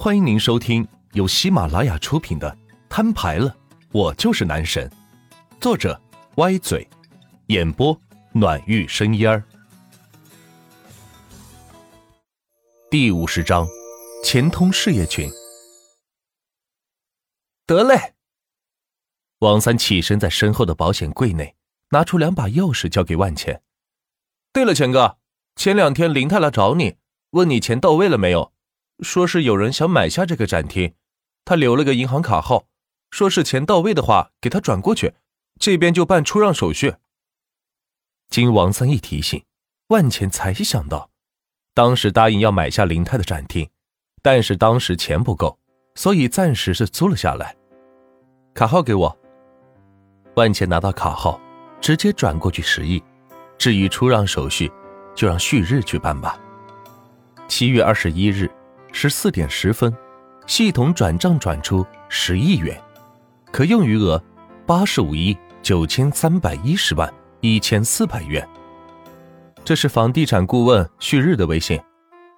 欢迎您收听由喜马拉雅出品的《摊牌了，我就是男神》，作者歪嘴，演播暖玉生烟儿。第五十章，钱通事业群。得嘞。王三起身，在身后的保险柜内拿出两把钥匙，交给万钱。对了，钱哥，前两天林太来找你，问你钱到位了没有？说是有人想买下这个展厅，他留了个银行卡号，说是钱到位的话给他转过去，这边就办出让手续。经王三一提醒，万钱才想到，当时答应要买下林泰的展厅，但是当时钱不够，所以暂时是租了下来。卡号给我。万钱拿到卡号，直接转过去十亿。至于出让手续，就让旭日去办吧。七月二十一日。十四点十分，系统转账转出十亿元，可用余额八十五亿九千三百一十万一千四百元。这是房地产顾问旭日的微信，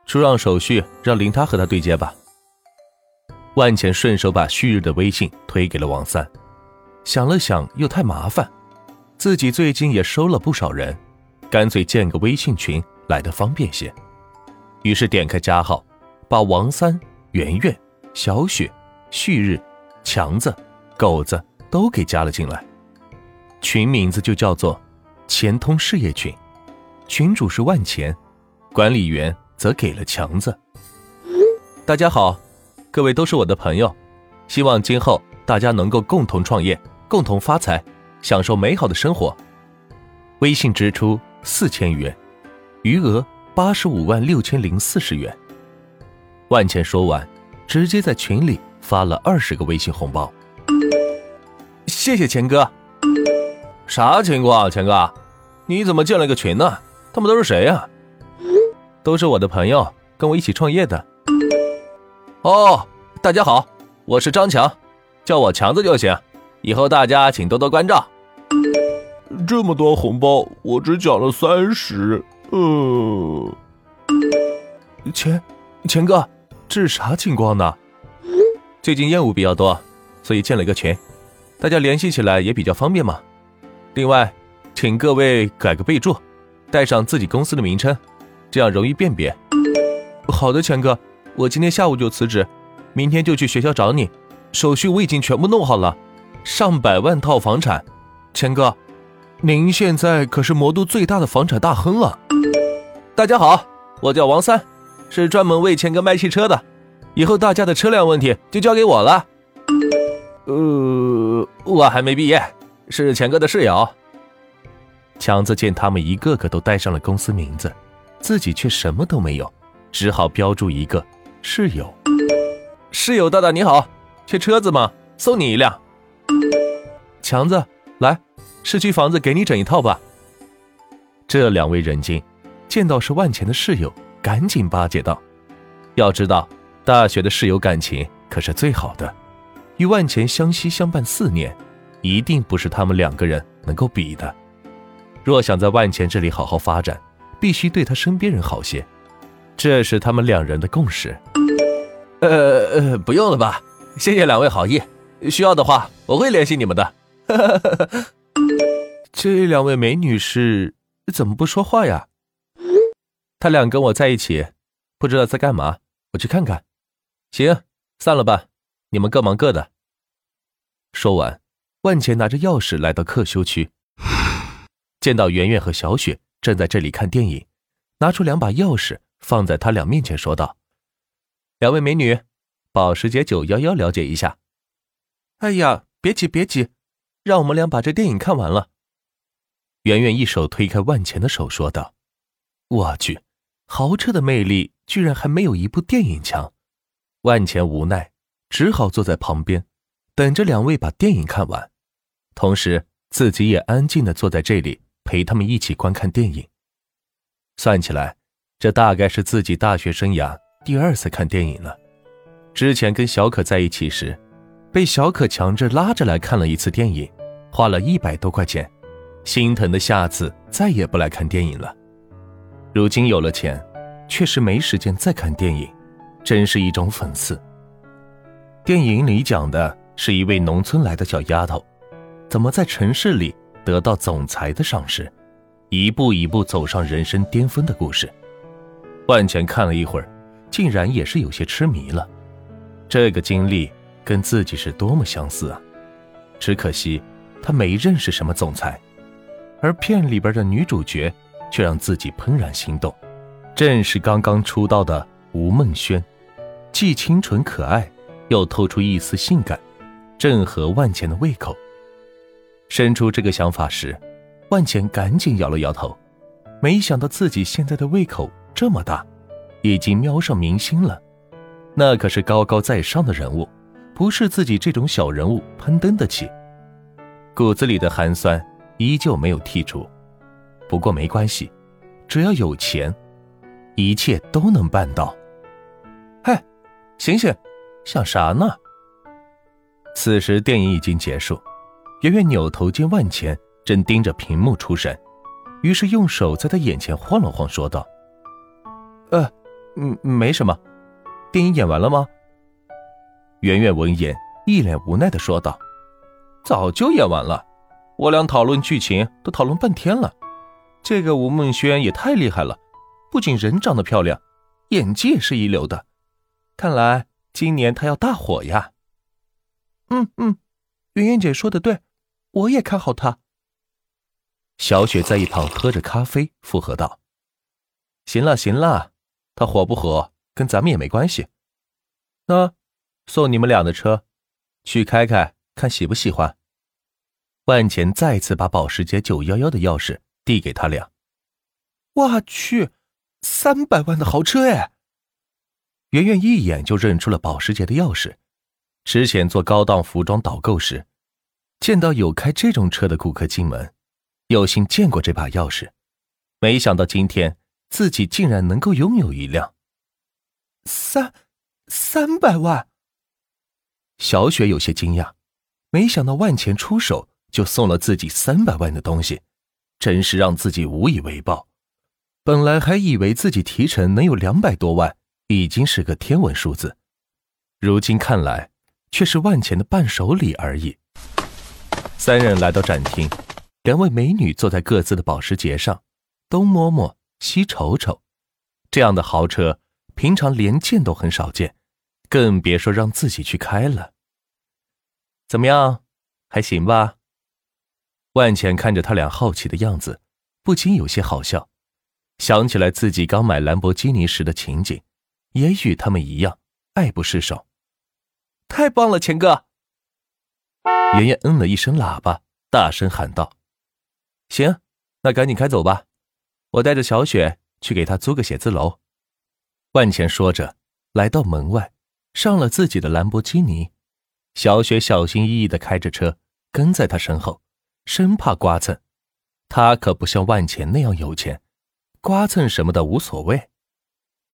出让手续让林他和他对接吧。万钱顺手把旭日的微信推给了王三，想了想又太麻烦，自己最近也收了不少人，干脆建个微信群来的方便些。于是点开加号。把王三、圆圆、小雪、旭日、强子、狗子都给加了进来，群名字就叫做“钱通事业群”，群主是万钱，管理员则给了强子。大家好，各位都是我的朋友，希望今后大家能够共同创业，共同发财，享受美好的生活。微信支出四千元，余额八十五万六千零四十元。万钱说完，直接在群里发了二十个微信红包。谢谢钱哥。啥情况，钱哥？你怎么建了个群呢？他们都是谁呀？都是我的朋友，跟我一起创业的。哦，大家好，我是张强，叫我强子就行。以后大家请多多关照。这么多红包，我只缴了三十。呃，钱，钱哥。这是啥情况呢？最近业务比较多，所以建了一个群，大家联系起来也比较方便嘛。另外，请各位改个备注，带上自己公司的名称，这样容易辨别。好的，钱哥，我今天下午就辞职，明天就去学校找你。手续我已经全部弄好了，上百万套房产。钱哥，您现在可是魔都最大的房产大亨了。大家好，我叫王三。是专门为钱哥卖汽车的，以后大家的车辆问题就交给我了。呃，我还没毕业，是钱哥的室友。强子见他们一个个都带上了公司名字，自己却什么都没有，只好标注一个室友。室友大大你好，缺车子吗？送你一辆。强子，来，市区房子给你整一套吧。这两位人精，见到是万钱的室友。赶紧巴结道：“要知道，大学的室友感情可是最好的，与万钱相惜相伴四年，一定不是他们两个人能够比的。若想在万钱这里好好发展，必须对他身边人好些，这是他们两人的共识。呃呃，不用了吧？谢谢两位好意，需要的话我会联系你们的。这两位美女是怎么不说话呀？”他俩跟我在一起，不知道在干嘛，我去看看。行，散了吧，你们各忙各的。说完，万钱拿着钥匙来到客休区，见到圆圆和小雪正在这里看电影，拿出两把钥匙放在他俩面前，说道：“两位美女，保时捷911了解一下。”哎呀，别急别急，让我们俩把这电影看完了。圆圆一手推开万钱的手，说道：“我去。”豪车的魅力居然还没有一部电影强，万钱无奈，只好坐在旁边，等着两位把电影看完，同时自己也安静的坐在这里陪他们一起观看电影。算起来，这大概是自己大学生涯第二次看电影了。之前跟小可在一起时，被小可强制拉着来看了一次电影，花了一百多块钱，心疼的下次再也不来看电影了。如今有了钱，却是没时间再看电影，真是一种讽刺。电影里讲的是一位农村来的小丫头，怎么在城市里得到总裁的赏识，一步一步走上人生巅峰的故事。万钱看了一会儿，竟然也是有些痴迷了。这个经历跟自己是多么相似啊！只可惜他没认识什么总裁，而片里边的女主角却让自己怦然心动，正是刚刚出道的吴梦轩，既清纯可爱。又透出一丝性感，正合万钱的胃口。生出这个想法时，万钱赶紧摇了摇头，没想到自己现在的胃口这么大，已经瞄上明星了。那可是高高在上的人物，不是自己这种小人物攀登得起。骨子里的寒酸依旧没有剔除，不过没关系，只要有钱，一切都能办到。嗨，醒醒！想啥呢？此时电影已经结束，圆圆扭头见万钱正盯着屏幕出神，于是用手在他眼前晃了晃，说道：“呃，嗯，没什么。电影演完了吗？”圆圆闻言一脸无奈的说道：“早就演完了，我俩讨论剧情都讨论半天了。这个吴梦轩也太厉害了，不仅人长得漂亮，演技也是一流的，看来……”今年他要大火呀！嗯嗯，圆圆姐说的对，我也看好他。小雪在一旁喝着咖啡，附和道：“行了行了，他火不火跟咱们也没关系。那送你们俩的车，去开开，看喜不喜欢。”万钱再次把保时捷911的钥匙递给他俩。我去，三百万的豪车哎！圆圆一眼就认出了保时捷的钥匙，之前做高档服装导购时，见到有开这种车的顾客进门，有幸见过这把钥匙，没想到今天自己竟然能够拥有一辆。三三百万！小雪有些惊讶，没想到万钱出手就送了自己三百万的东西，真是让自己无以为报。本来还以为自己提成能有两百多万。已经是个天文数字，如今看来却是万钱的伴手礼而已。三人来到展厅，两位美女坐在各自的保时捷上，东摸摸西瞅瞅，这样的豪车平常连见都很少见，更别说让自己去开了。怎么样，还行吧？万钱看着他俩好奇的样子，不禁有些好笑，想起来自己刚买兰博基尼时的情景。也与他们一样爱不释手，太棒了，钱哥！爷爷嗯了一声喇叭，大声喊道：“行，那赶紧开走吧，我带着小雪去给他租个写字楼。”万钱说着，来到门外，上了自己的兰博基尼。小雪小心翼翼的开着车，跟在他身后，生怕刮蹭。他可不像万钱那样有钱，刮蹭什么的无所谓。